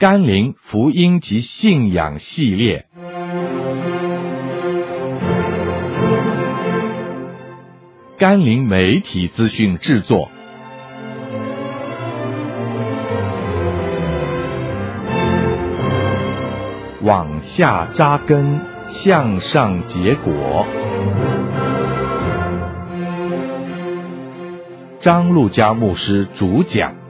甘霖福音及信仰系列，甘霖媒体资讯制作，往下扎根，向上结果。张路加牧师主讲。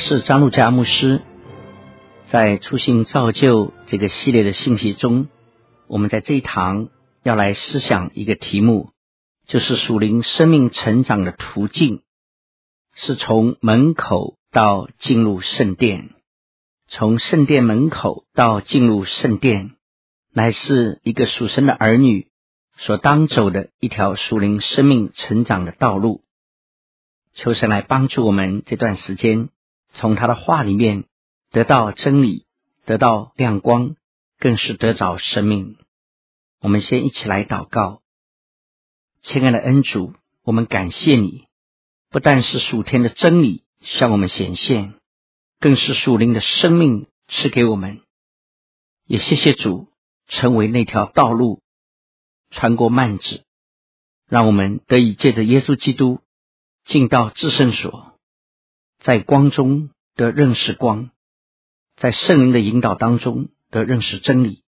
是张路加牧师，在初心造就这个系列的信息中，我们在这一堂要来思想一个题目，就是属灵生命成长的途径，是从门口到进入圣殿，从圣殿门口到进入圣殿。乃是一个属神的儿女所当走的一条属灵生命成长的道路。求神来帮助我们这段时间，从他的话里面得到真理，得到亮光，更是得着生命。我们先一起来祷告，亲爱的恩主，我们感谢你，不但是属天的真理向我们显现，更是属灵的生命赐给我们。也谢谢主。成为那条道路，穿过幔子，让我们得以借着耶稣基督进到至圣所，在光中得认识光，在圣灵的引导当中得认识真理。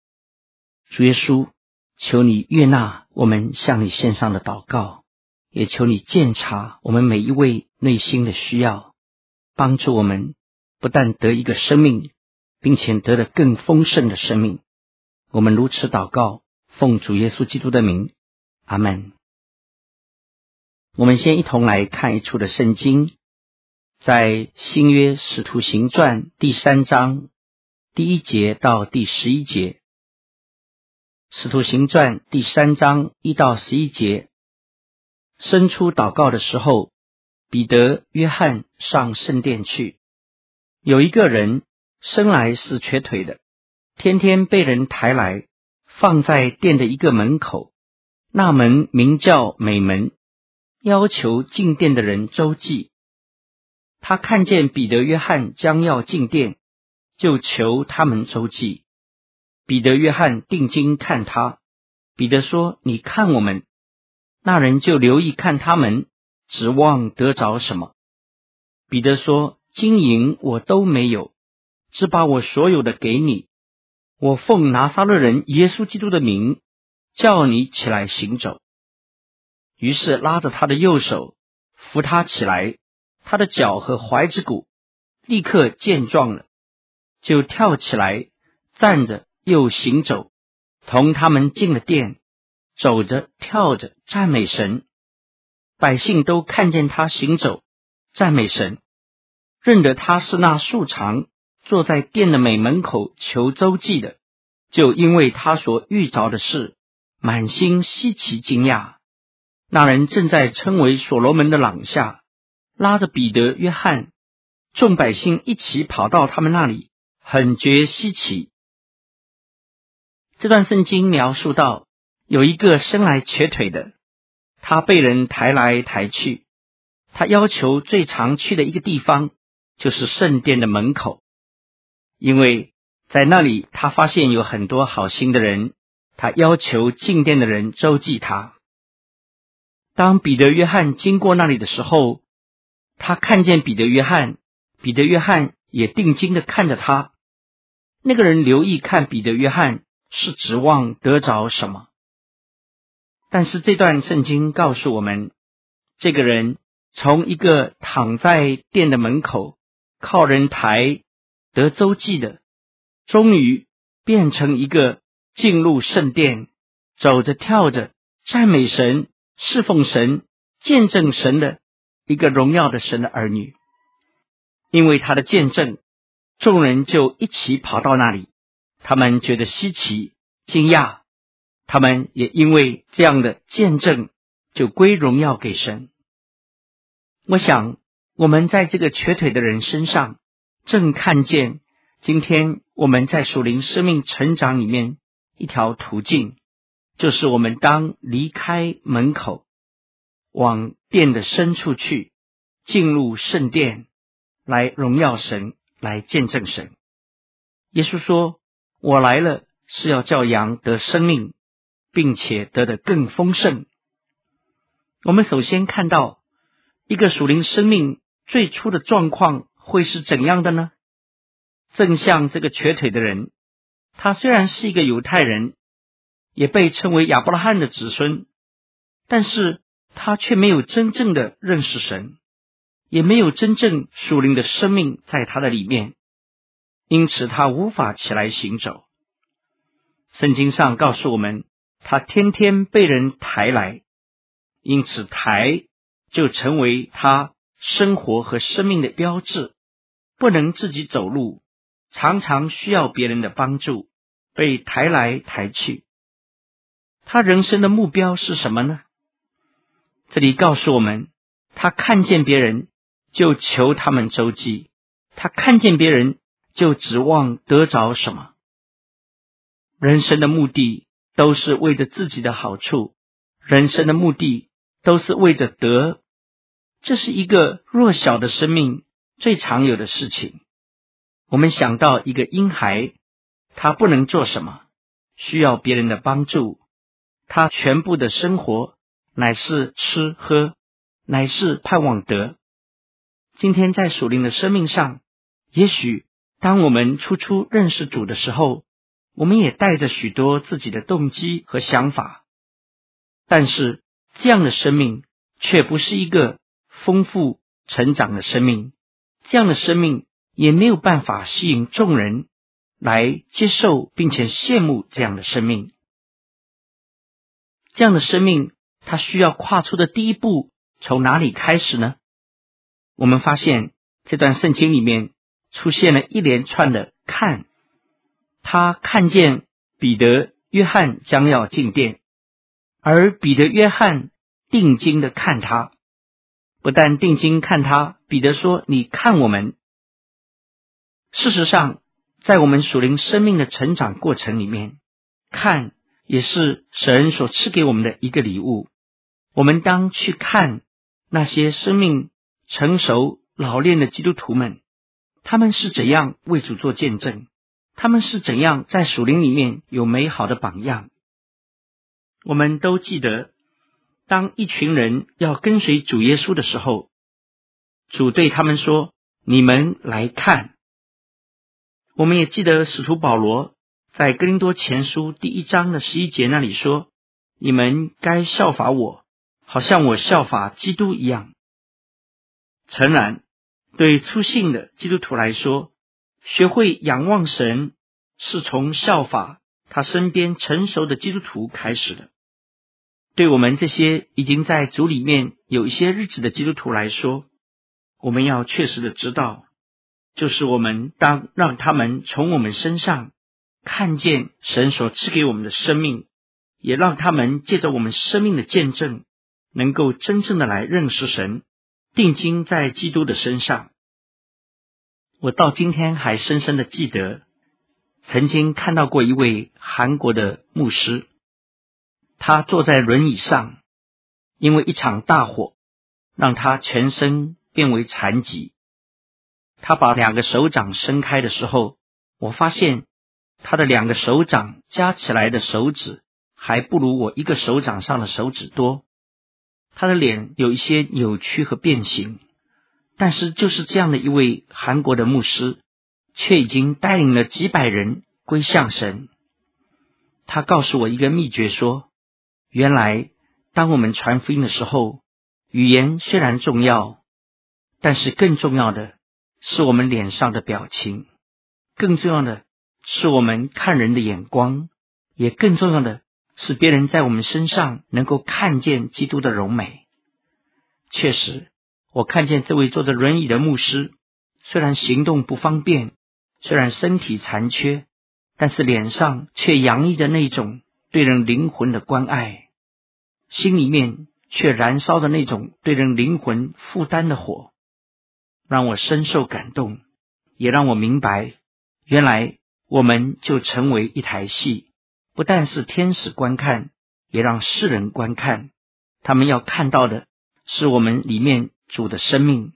主耶稣，求你悦纳我们向你献上的祷告，也求你鉴察我们每一位内心的需要，帮助我们不但得一个生命，并且得了更丰盛的生命。我们如此祷告，奉主耶稣基督的名，阿门。我们先一同来看一处的圣经，在新约使徒行传第三章第一节到第十一节。使徒行传第三章一到十一节，伸出祷告的时候，彼得、约翰上圣殿去，有一个人生来是瘸腿的。天天被人抬来，放在殿的一个门口，那门名叫美门，要求进殿的人周济。他看见彼得、约翰将要进殿，就求他们周济。彼得、约翰定睛看他，彼得说：“你看我们。”那人就留意看他们，指望得着什么。彼得说：“金银我都没有，只把我所有的给你。”我奉拿撒勒人耶稣基督的名，叫你起来行走。于是拉着他的右手，扶他起来，他的脚和踝子骨立刻健壮了，就跳起来，站着又行走，同他们进了殿，走着跳着赞美神。百姓都看见他行走，赞美神，认得他是那素常。坐在殿的美门口求周济的，就因为他所遇着的事，满心稀奇惊讶。那人正在称为所罗门的廊下，拉着彼得、约翰，众百姓一起跑到他们那里，很觉稀奇。这段圣经描述到，有一个生来瘸腿的，他被人抬来抬去，他要求最常去的一个地方，就是圣殿的门口。因为在那里，他发现有很多好心的人，他要求进殿的人周济他。当彼得、约翰经过那里的时候，他看见彼得、约翰，彼得、约翰也定睛的看着他。那个人留意看彼得、约翰，是指望得着什么？但是这段圣经告诉我们，这个人从一个躺在殿的门口，靠人抬。得周济的，终于变成一个进入圣殿，走着跳着赞美神、侍奉神、见证神的一个荣耀的神的儿女。因为他的见证，众人就一起跑到那里，他们觉得稀奇、惊讶，他们也因为这样的见证，就归荣耀给神。我想，我们在这个瘸腿的人身上。正看见今天我们在属灵生命成长里面一条途径，就是我们当离开门口，往殿的深处去，进入圣殿，来荣耀神，来见证神。耶稣说：“我来了，是要叫羊得生命，并且得的更丰盛。”我们首先看到一个属灵生命最初的状况会是怎样的呢？正像这个瘸腿的人，他虽然是一个犹太人，也被称为亚伯拉罕的子孙，但是他却没有真正的认识神，也没有真正属灵的生命在他的里面，因此他无法起来行走。圣经上告诉我们，他天天被人抬来。因此，抬就成为他生活和生命的标志，不能自己走路，常常需要别人的帮助，被抬来抬去。他人生的目标是什么呢？这里告诉我们，他看见别人就求他们周济，他看见别人就指望得着什么。人生的目的都是为着自己的好处，人生的目的。都是为着得，这是一个弱小的生命最常有的事情。我们想到一个婴孩，他不能做什么，需要别人的帮助，他全部的生活乃是吃喝，乃是盼望得。今天在属灵的生命上，也许当我们初初认识主的时候，我们也带着许多自己的动机和想法，但是。这样的生命却不是一个丰富成长的生命，这样的生命也没有办法吸引众人来接受并且羡慕这样的生命。这样的生命，他需要跨出的第一步从哪里开始呢？我们发现这段圣经里面出现了一连串的看，他看见彼得、约翰将要进殿。而彼得、约翰定睛的看他，不但定睛看他，彼得说：“你看我们。”事实上，在我们属灵生命的成长过程里面，看也是神所赐给我们的一个礼物。我们当去看那些生命成熟老练的基督徒们，他们是怎样为主做见证，他们是怎样在属灵里面有美好的榜样。我们都记得，当一群人要跟随主耶稣的时候，主对他们说：“你们来看。”我们也记得使徒保罗在哥林多前书第一章的十一节那里说：“你们该效法我，好像我效法基督一样。”诚然，对初信的基督徒来说，学会仰望神，是从效法他身边成熟的基督徒开始的。对我们这些已经在主里面有一些日子的基督徒来说，我们要确实的知道，就是我们当让他们从我们身上看见神所赐给我们的生命，也让他们借着我们生命的见证，能够真正的来认识神，定睛在基督的身上。我到今天还深深的记得。曾经看到过一位韩国的牧师，他坐在轮椅上，因为一场大火让他全身变为残疾。他把两个手掌伸开的时候，我发现他的两个手掌加起来的手指还不如我一个手掌上的手指多。他的脸有一些扭曲和变形，但是就是这样的一位韩国的牧师。却已经带领了几百人归向神。他告诉我一个秘诀，说：原来当我们传福音的时候，语言虽然重要，但是更重要的是我们脸上的表情，更重要的是我们看人的眼光，也更重要的使别人在我们身上能够看见基督的荣美。确实，我看见这位坐着轮椅的牧师，虽然行动不方便。虽然身体残缺，但是脸上却洋溢着那种对人灵魂的关爱，心里面却燃烧着那种对人灵魂负担的火，让我深受感动，也让我明白，原来我们就成为一台戏，不但是天使观看，也让世人观看，他们要看到的是我们里面主的生命。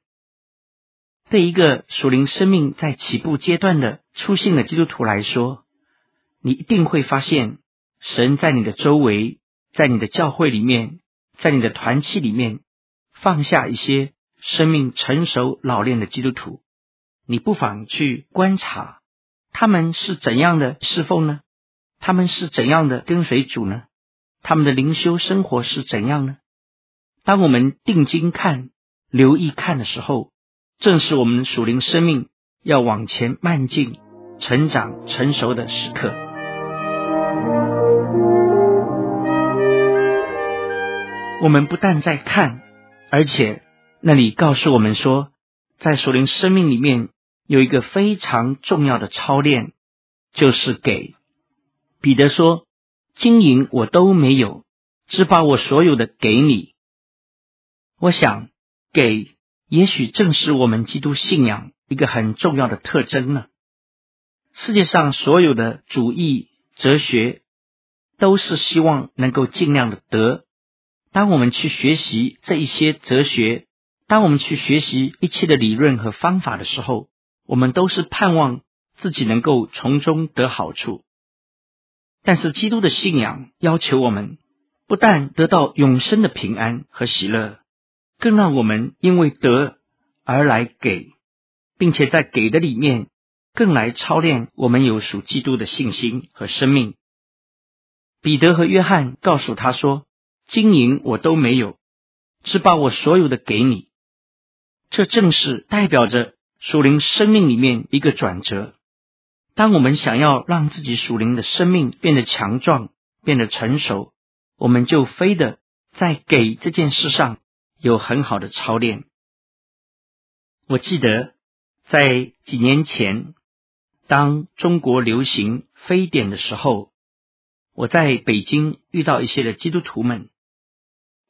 对一个属灵生命在起步阶段的初信的基督徒来说，你一定会发现，神在你的周围，在你的教会里面，在你的团契里面，放下一些生命成熟老练的基督徒。你不妨去观察，他们是怎样的侍奉呢？他们是怎样的跟随主呢？他们的灵修生活是怎样呢？当我们定睛看、留意看的时候，正是我们属灵生命要往前迈进、成长成熟的时刻。我们不但在看，而且那里告诉我们说，在属灵生命里面有一个非常重要的操练，就是给。彼得说：“金银我都没有，只把我所有的给你。”我想，给也许正是我们基督信仰一个很重要的特征呢。世界上所有的主义、哲学，都是希望能够尽量的得。当我们去学习这一些哲学，当我们去学习一切的理论和方法的时候，我们都是盼望自己能够从中得好处。但是基督的信仰要求我们，不但得到永生的平安和喜乐，更让我们因为得而来给，并且在给的里面，更来操练我们有属基督的信心和生命。彼得和约翰告诉他说：“金银我都没有，只把我所有的给你。”这正是代表着属灵生命里面一个转折。当我们想要让自己属灵的生命变得强壮、变得成熟，我们就非得在给这件事上有很好的操练。我记得在几年前，当中国流行非典的时候，我在北京遇到一些的基督徒们，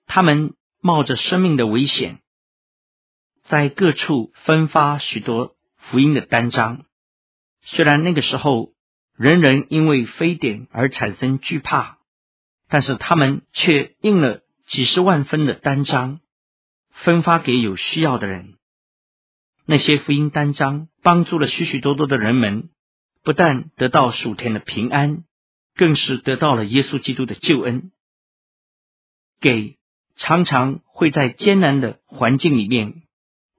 他们冒着生命的危险，在各处分发许多福音的单张。虽然那个时候人人因为非典而产生惧怕，但是他们却印了几十万分的单张，分发给有需要的人。那些福音单张帮助了许许多多的人们，不但得到属天的平安，更是得到了耶稣基督的救恩。给常常会在艰难的环境里面，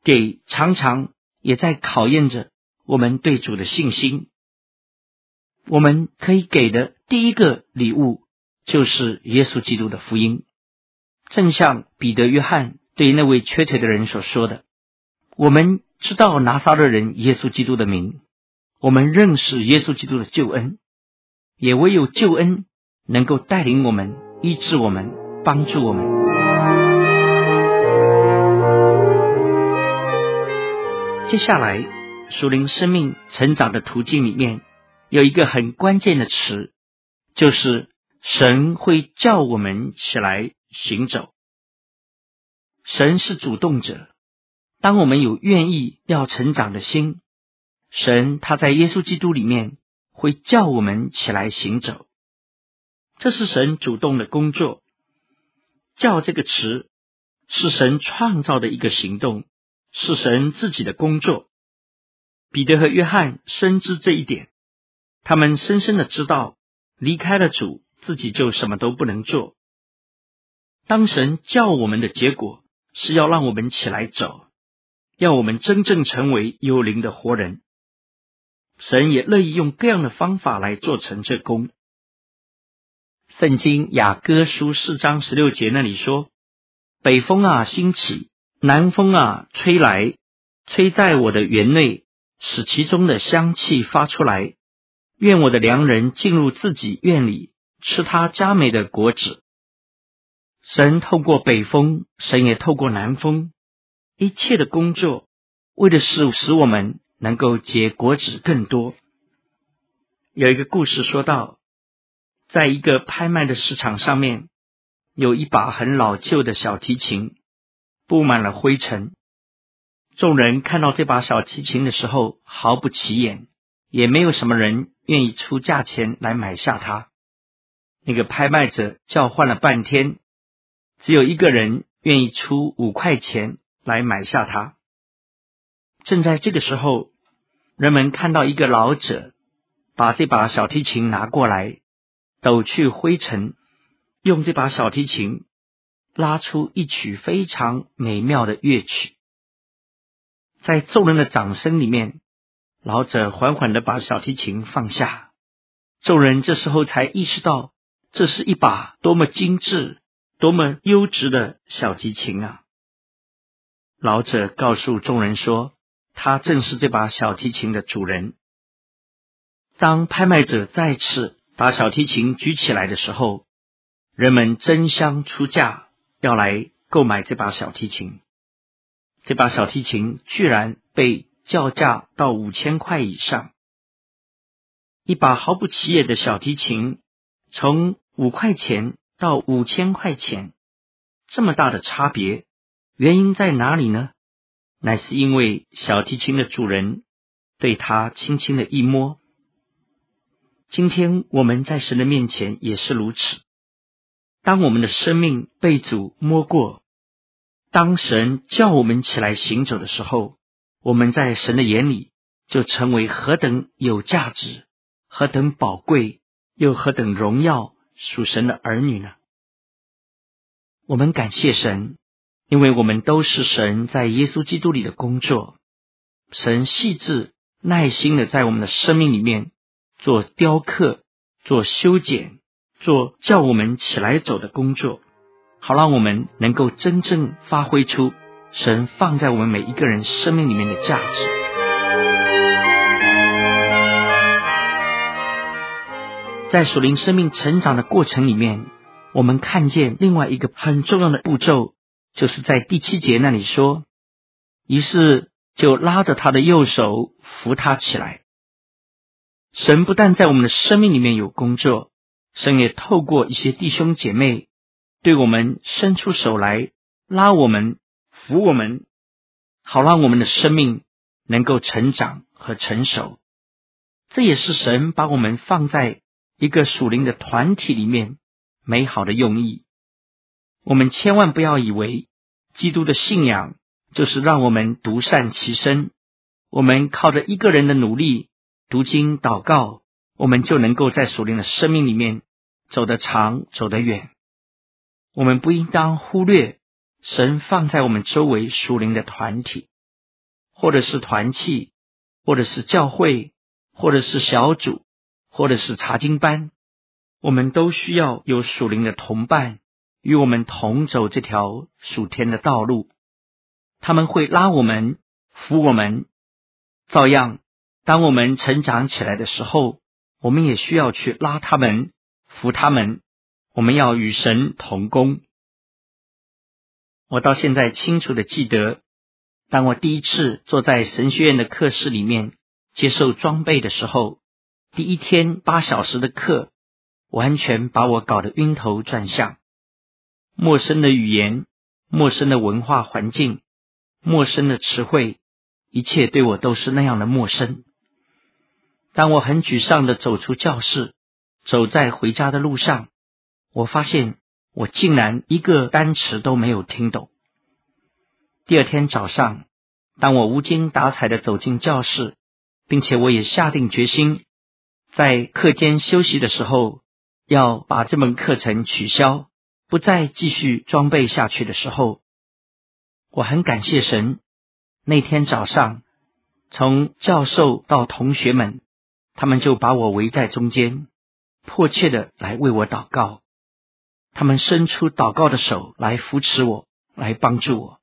给常常也在考验着。我们对主的信心，我们可以给的第一个礼物就是耶稣基督的福音。正像彼得、约翰对那位瘸腿的人所说的：“我们知道拿撒勒人耶稣基督的名，我们认识耶稣基督的救恩，也唯有救恩能够带领我们、医治我们、帮助我们。”接下来。属灵生命成长的途径里面，有一个很关键的词，就是神会叫我们起来行走。神是主动者，当我们有愿意要成长的心，神他在耶稣基督里面会叫我们起来行走。这是神主动的工作。叫这个词是神创造的一个行动，是神自己的工作。彼得和约翰深知这一点，他们深深的知道，离开了主，自己就什么都不能做。当神叫我们的结果，是要让我们起来走，要我们真正成为有灵的活人。神也乐意用各样的方法来做成这工。圣经雅歌书四章十六节那里说：“北风啊，兴起；南风啊，吹来，吹在我的园内。”使其中的香气发出来。愿我的良人进入自己院里，吃他佳美的果子。神透过北风，神也透过南风，一切的工作，为的是使我们能够结果子更多。有一个故事说到，在一个拍卖的市场上面，有一把很老旧的小提琴，布满了灰尘。众人看到这把小提琴的时候，毫不起眼，也没有什么人愿意出价钱来买下它。那个拍卖者叫唤了半天，只有一个人愿意出五块钱来买下它。正在这个时候，人们看到一个老者把这把小提琴拿过来，抖去灰尘，用这把小提琴拉出一曲非常美妙的乐曲。在众人的掌声里面，老者缓缓地把小提琴放下。众人这时候才意识到，这是一把多么精致、多么优质的小提琴啊！老者告诉众人说，他正是这把小提琴的主人。当拍卖者再次把小提琴举起来的时候，人们争相出价，要来购买这把小提琴。这把小提琴居然被叫价到五千块以上。一把毫不起眼的小提琴，从五块钱到五千块钱，这么大的差别，原因在哪里呢？乃是因为小提琴的主人对它轻轻的一摸。今天我们在神的面前也是如此。当我们的生命被主摸过，当神叫我们起来行走的时候，我们在神的眼里就成为何等有价值、何等宝贵，又何等荣耀属神的儿女呢？我们感谢神。因为我们都是神在耶稣基督里的工作，神细致耐心的在我们的生命里面做雕刻、做修剪、做叫我们起来走的工作，好让我们能够真正发挥出神放在我们每一个人生命里面的价值。在属灵生命成长的过程里面，我们看见另外一个很重要的步骤。就是在第七节那里说，于是就拉着他的右手扶他起来。神不但在我们的生命里面有工作，神也透过一些弟兄姐妹对我们伸出手来拉我们、扶我们，好让我们的生命能够成长和成熟。这也是神把我们放在一个属灵的团体里面美好的用意。我们千万不要以为基督的信仰就是让我们独善其身，我们靠着一个人的努力读经祷告，我们就能够在属灵的生命里面走得长、走得远。我们不应当忽略神放在我们周围属灵的团体，或者是团契，或者是教会，或者是小组，或者是查经班，我们都需要有属灵的同伴。与我们同走这条属天的道路，他们会拉我们、扶我们。照样，当我们成长起来的时候，我们也需要去拉他们、扶他们。我们要与神同工。我到现在清楚地记得，当我第一次坐在神学院的课室里面接受装备的时候，第一天八小时的课，完全把我搞得晕头转向。陌生的语言，陌生的文化环境，陌生的词汇，一切对我都是那样的陌生。当我很沮丧地走出教室，走在回家的路上，我发现我竟然一个单词都没有听懂。第二天早上，当我无精打采地走进教室，并且我也下定决心，在课间休息的时候要把这门课程取消。不再继续装备下去的时候，我很感谢神。那天早上，从教授到同学们，他们就把我围在中间，迫切的来为我祷告。他们伸出祷告的手来扶持我，来帮助我。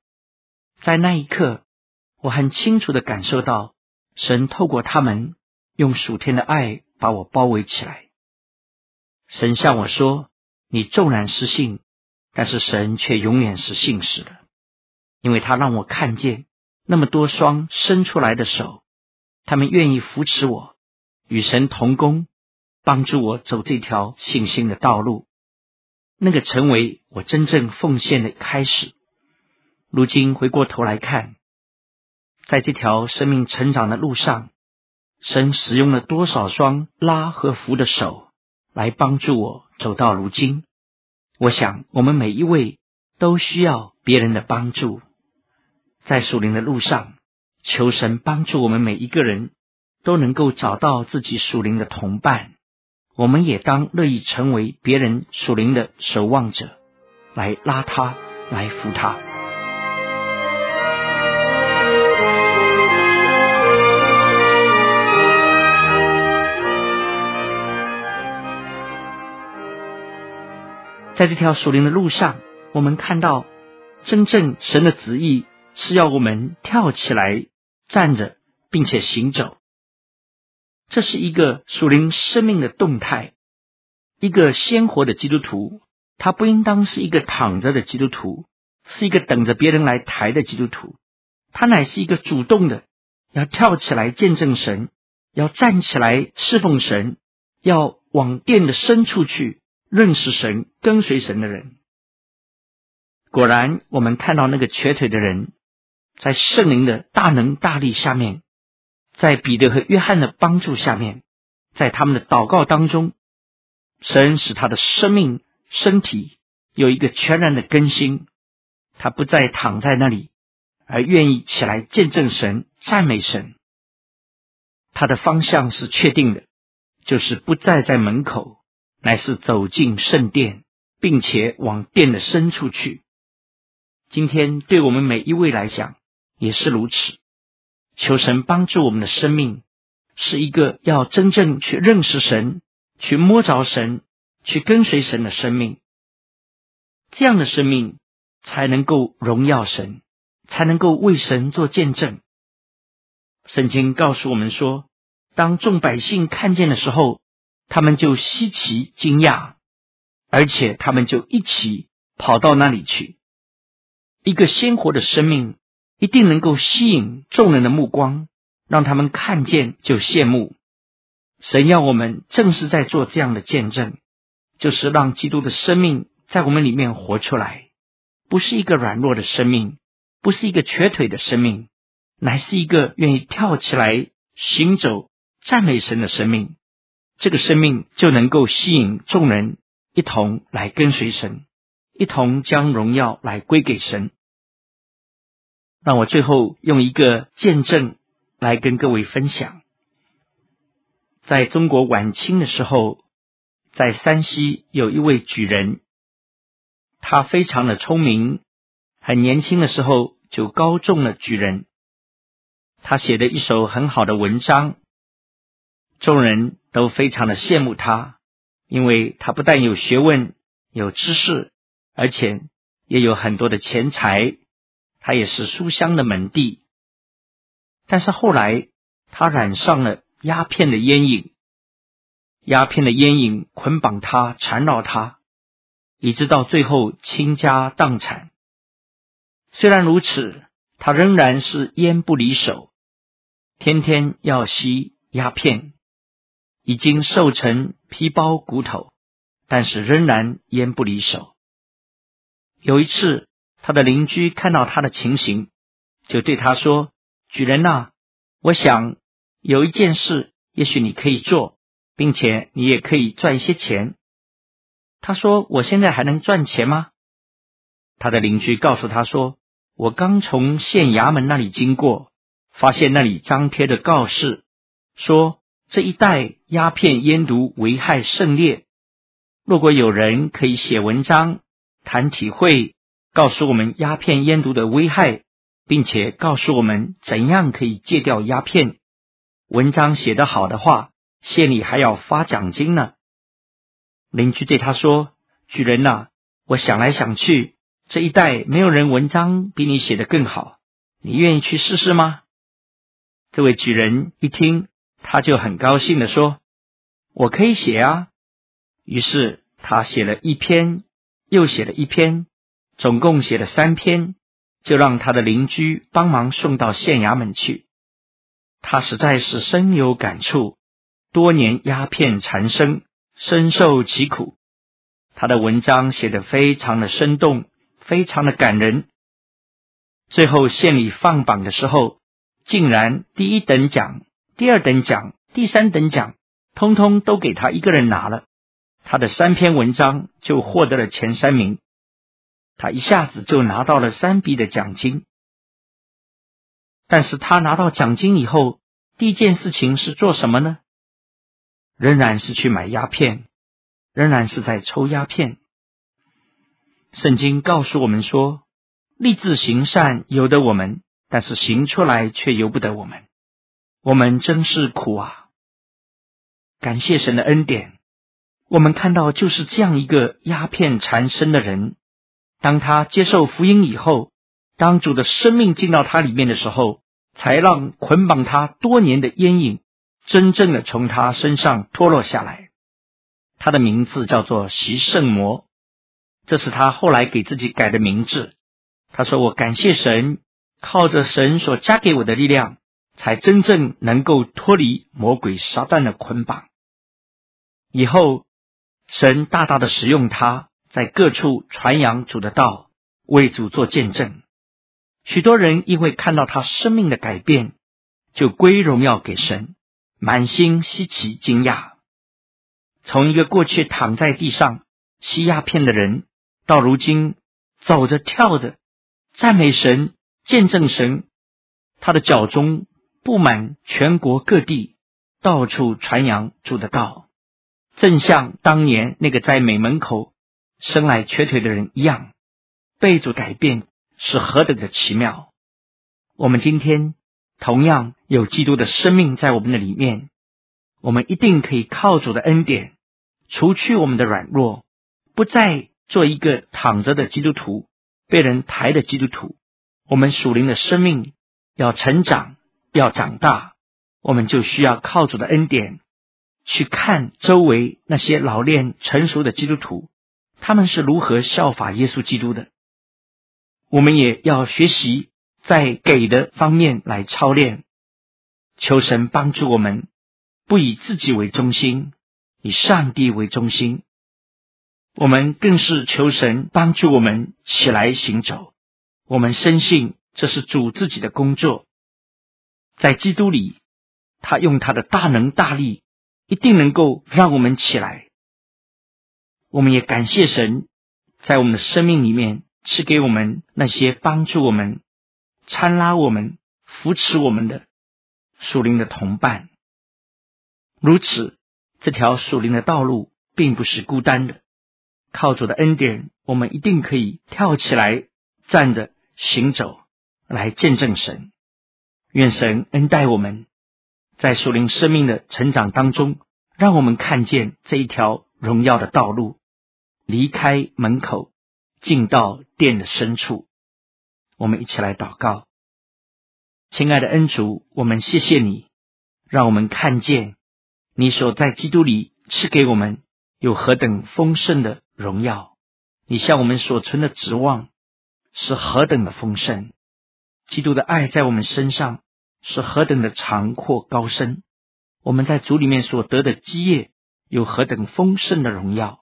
在那一刻，我很清楚的感受到神透过他们，用属天的爱把我包围起来。神向我说。你纵然失信，但是神却永远是信实的，因为他让我看见那么多双伸出来的手，他们愿意扶持我，与神同工，帮助我走这条信心的道路，那个成为我真正奉献的开始。如今回过头来看，在这条生命成长的路上，神使用了多少双拉和扶的手。来帮助我走到如今，我想我们每一位都需要别人的帮助，在属灵的路上，求神帮助我们每一个人都能够找到自己属灵的同伴。我们也当乐意成为别人属灵的守望者，来拉他，来扶他。在这条属灵的路上，我们看到，真正神的旨意是要我们跳起来、站着，并且行走。这是一个属灵生命的动态。一个鲜活的基督徒，他不应当是一个躺着的基督徒，是一个等着别人来抬的基督徒。他乃是一个主动的，要跳起来见证神，要站起来侍奉神，要往殿的深处去。认识神、跟随神的人，果然，我们看到那个瘸腿的人，在圣灵的大能大力下面，在彼得和约翰的帮助下面，在他们的祷告当中，神使他的生命、身体有一个全然的更新，他不再躺在那里，而愿意起来见证神、赞美神。他的方向是确定的，就是不再在门口。乃是走进圣殿，并且往殿的深处去。今天对我们每一位来讲也是如此。求神帮助我们的生命，是一个要真正去认识神、去摸着神、去跟随神的生命。这样的生命才能够荣耀神，才能够为神做见证。圣经告诉我们说，当众百姓看见的时候。他们就稀奇惊讶，而且他们就一起跑到那里去。一个鲜活的生命一定能够吸引众人的目光，让他们看见就羡慕。神要我们正是在做这样的见证，就是让基督的生命在我们里面活出来，不是一个软弱的生命，不是一个瘸腿的生命，乃是一个愿意跳起来行走、赞美神的生命。这个生命就能够吸引众人一同来跟随神，一同将荣耀来归给神。让我最后用一个见证来跟各位分享。在中国晚清的时候，在山西有一位举人，他非常的聪明，很年轻的时候就高中了举人。他写的一首很好的文章。众人都非常的羡慕他，因为他不但有学问、有知识，而且也有很多的钱财。他也是书香的门第。但是后来他染上了鸦片的烟瘾，鸦片的烟瘾捆绑他、缠绕他，一直到最后倾家荡产。虽然如此，他仍然是烟不离手，天天要吸鸦片。已经瘦成皮包骨头，但是仍然烟不离手。有一次，他的邻居看到他的情形，就对他说：“举人呐，我想有一件事，也许你可以做，并且你也可以赚一些钱。”他说：“我现在还能赚钱吗？”他的邻居告诉他说：“我刚从县衙门那里经过，发现那里张贴着告示，说。”这一带鸦片烟毒危害甚烈。如果有人可以写文章谈体会，告诉我们鸦片烟毒的危害，并且告诉我们怎样可以戒掉鸦片，文章写得好的话，县里还要发奖金呢。邻居对他说：“举人呐，我想来想去，这一带没有人文章比你写得更好，你愿意去试试吗？”这位举人一听。他就很高兴地说：“我可以写啊。”于是他写了一篇，又写了一篇，总共写了三篇，就让他的邻居帮忙送到县衙门去。他实在是深有感触，多年鸦片缠身，深受其苦。他的文章写得非常的生动，非常的感人。最后县里放榜的时候，竟然第一等奖。第二等奖、第三等奖，通通都给他一个人拿了，他的三篇文章就获得了前三名。他一下子就拿到了三笔的奖金。但是他拿到奖金以后，第一件事情是做什么呢？仍然是去买鸦片，仍然是在抽鸦片。圣经告诉我们说，立志行善由得我们，但是行出来却由不得我们。我们真是苦啊！感谢神的恩典，我们看到就是这样一个鸦片缠身的人，当他接受福音以后，当主的生命进到他里面的时候，才让捆绑他多年的烟瘾真正的从他身上脱落下来。他的名字叫做习圣魔，这是他后来给自己改的名字。他说：“我感谢神，靠着神所加给我的力量。”才真正能够脱离魔鬼撒旦的捆绑。以后，神大大的使用他，在各处传扬主的道，为主做见证。许多人因为看到他生命的改变，就归荣耀给神，满心稀奇惊讶。从一个过去躺在地上吸鸦片的人，到如今走着跳着赞美神、见证神，他的脚中。布满全国各地，到处传扬主的道，正像当年那个在美门口生来瘸腿的人一样，被主改变是何等的奇妙！我们今天同样有基督的生命在我们的里面，我们一定可以靠主的恩典，除去我们的软弱，不再做一个躺着的基督徒，被人抬的基督徒。我们属灵的生命要成长。要长大，我们就需要靠主的恩典去看周围那些老练成熟的基督徒，他们是如何效法耶稣基督的。我们也要学习在给的方面来操练，求神帮助我们，不以自己为中心，以上帝为中心。我们更是求神帮助我们起来行走。我们深信这是主自己的工作。在基督里，他用他的大能大力，一定能够让我们起来。我们也感谢神，在我们的生命里面赐给我们那些帮助我们、参拉我们、扶持我们的属灵的同伴。如此，这条属灵的道路并不是孤单的。靠主的恩典，我们一定可以跳起来、站着行走，来见证神。愿神恩待我们，在属灵生命的成长当中，让我们看见这一条荣耀的道路。离开门口，进到殿的深处。我们一起来祷告，亲爱的恩主，我们谢谢你，让我们看见你所在基督里赐给我们有何等丰盛的荣耀。你向我们所存的指望是何等的丰盛。基督的爱在我们身上是何等的长阔高深，我们在主里面所得的基业有何等丰盛的荣耀。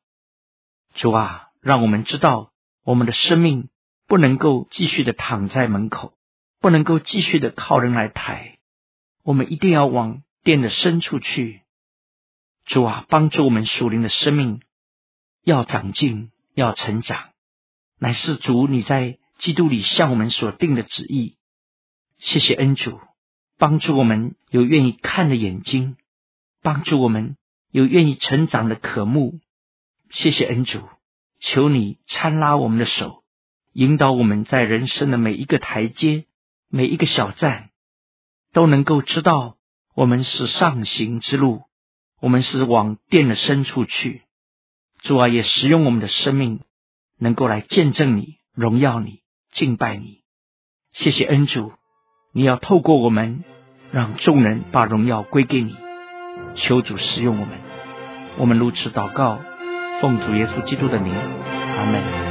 主啊，让我们知道我们的生命不能够继续的躺在门口，不能够继续的靠人来抬，我们一定要往殿的深处去。主啊，帮助我们属灵的生命要长进，要成长，乃是主你在基督里向我们所定的旨意。谢谢恩主，帮助我们有愿意看的眼睛，帮助我们有愿意成长的渴慕。谢谢恩主，求你搀拉我们的手，引导我们在人生的每一个台阶、每一个小站，都能够知道我们是上行之路，我们是往殿的深处去。主啊，也使用我们的生命，能够来见证你、荣耀你、敬拜你。谢谢恩主。你要透过我们，让众人把荣耀归给你。求主使用我们，我们如此祷告，奉主耶稣基督的名，阿门。